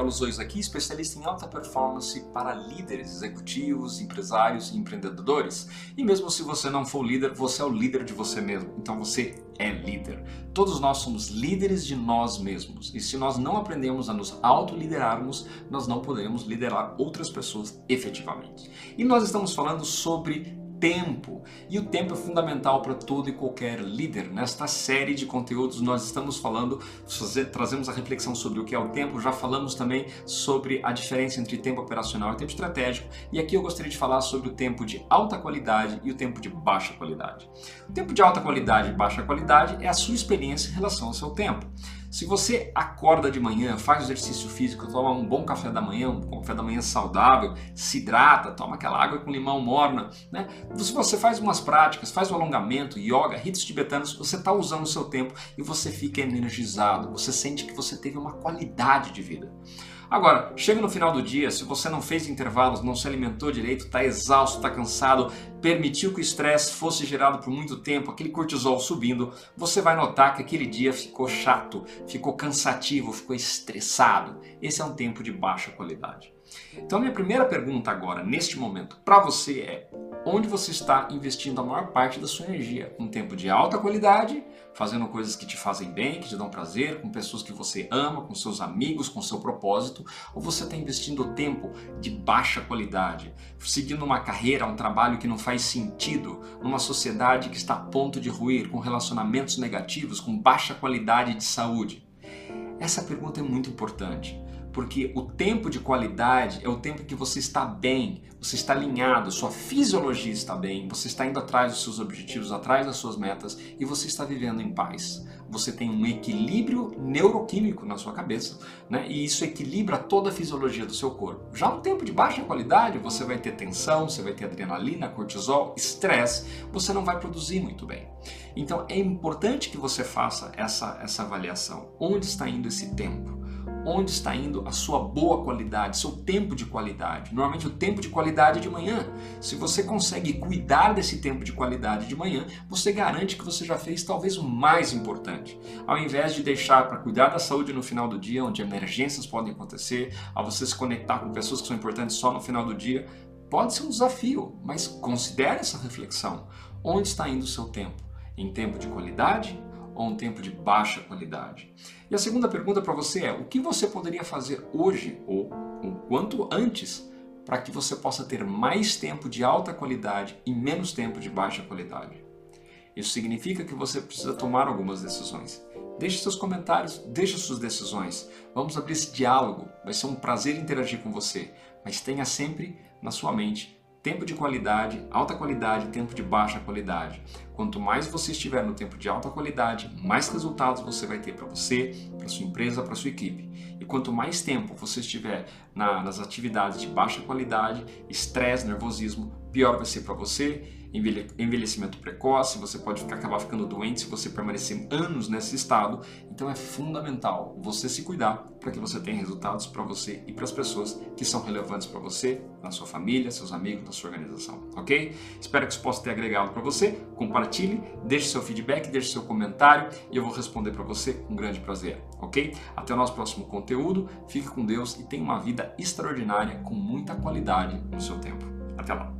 Carlos Ois aqui, especialista em alta performance para líderes, executivos, empresários e empreendedores. E mesmo se você não for líder, você é o líder de você mesmo. Então você é líder. Todos nós somos líderes de nós mesmos. E se nós não aprendemos a nos autoliderarmos, nós não poderemos liderar outras pessoas efetivamente. E nós estamos falando sobre tempo. E o tempo é fundamental para todo e qualquer líder. Nesta série de conteúdos nós estamos falando, trazemos a reflexão sobre o que é o tempo, já falamos também sobre a diferença entre tempo operacional e tempo estratégico. E aqui eu gostaria de falar sobre o tempo de alta qualidade e o tempo de baixa qualidade. O tempo de alta qualidade e baixa qualidade é a sua experiência em relação ao seu tempo. Se você acorda de manhã, faz exercício físico, toma um bom café da manhã, um café da manhã saudável, se hidrata, toma aquela água com limão morna, né? Se você faz umas práticas, faz o um alongamento, yoga, ritos tibetanos, você está usando o seu tempo e você fica energizado, você sente que você teve uma qualidade de vida. Agora, chega no final do dia, se você não fez intervalos, não se alimentou direito, está exausto, está cansado, permitiu que o estresse fosse gerado por muito tempo, aquele cortisol subindo, você vai notar que aquele dia ficou chato, ficou cansativo, ficou estressado. Esse é um tempo de baixa qualidade. Então, minha primeira pergunta agora, neste momento, para você é: onde você está investindo a maior parte da sua energia? Um tempo de alta qualidade, fazendo coisas que te fazem bem, que te dão prazer, com pessoas que você ama, com seus amigos, com seu propósito, ou você está investindo tempo de baixa qualidade, seguindo uma carreira, um trabalho que não faz sentido, numa sociedade que está a ponto de ruir, com relacionamentos negativos, com baixa qualidade de saúde? Essa pergunta é muito importante porque o tempo de qualidade é o tempo que você está bem, você está alinhado, sua fisiologia está bem, você está indo atrás dos seus objetivos, atrás das suas metas e você está vivendo em paz. Você tem um equilíbrio neuroquímico na sua cabeça, né? E isso equilibra toda a fisiologia do seu corpo. Já no tempo de baixa qualidade, você vai ter tensão, você vai ter adrenalina, cortisol, estresse, você não vai produzir muito bem. Então é importante que você faça essa, essa avaliação. Onde está indo esse tempo? Onde está indo a sua boa qualidade, seu tempo de qualidade. Normalmente o tempo de qualidade é de manhã. Se você consegue cuidar desse tempo de qualidade de manhã, você garante que você já fez talvez o mais importante. Ao invés de deixar para cuidar da saúde no final do dia, onde emergências podem acontecer, a você se conectar com pessoas que são importantes só no final do dia, pode ser um desafio, mas considere essa reflexão. Onde está indo o seu tempo? Em tempo de qualidade um tempo de baixa qualidade? E a segunda pergunta para você é: o que você poderia fazer hoje ou o quanto antes para que você possa ter mais tempo de alta qualidade e menos tempo de baixa qualidade? Isso significa que você precisa tomar algumas decisões. Deixe seus comentários, deixe suas decisões. Vamos abrir esse diálogo. Vai ser um prazer interagir com você, mas tenha sempre na sua mente Tempo de qualidade, alta qualidade, tempo de baixa qualidade. Quanto mais você estiver no tempo de alta qualidade, mais resultados você vai ter para você, para sua empresa, para sua equipe. E quanto mais tempo você estiver na, nas atividades de baixa qualidade, estresse, nervosismo, pior vai ser para você envelhecimento precoce, você pode ficar, acabar ficando doente se você permanecer anos nesse estado. Então é fundamental você se cuidar para que você tenha resultados para você e para as pessoas que são relevantes para você, na sua família, seus amigos, na sua organização, ok? Espero que isso possa ter agregado para você. Compartilhe, deixe seu feedback, deixe seu comentário e eu vou responder para você com grande prazer, ok? Até o nosso próximo conteúdo. Fique com Deus e tenha uma vida extraordinária com muita qualidade no seu tempo. Até lá.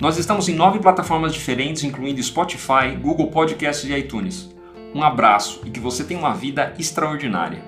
Nós estamos em nove plataformas diferentes, incluindo Spotify, Google Podcasts e iTunes. Um abraço e que você tenha uma vida extraordinária.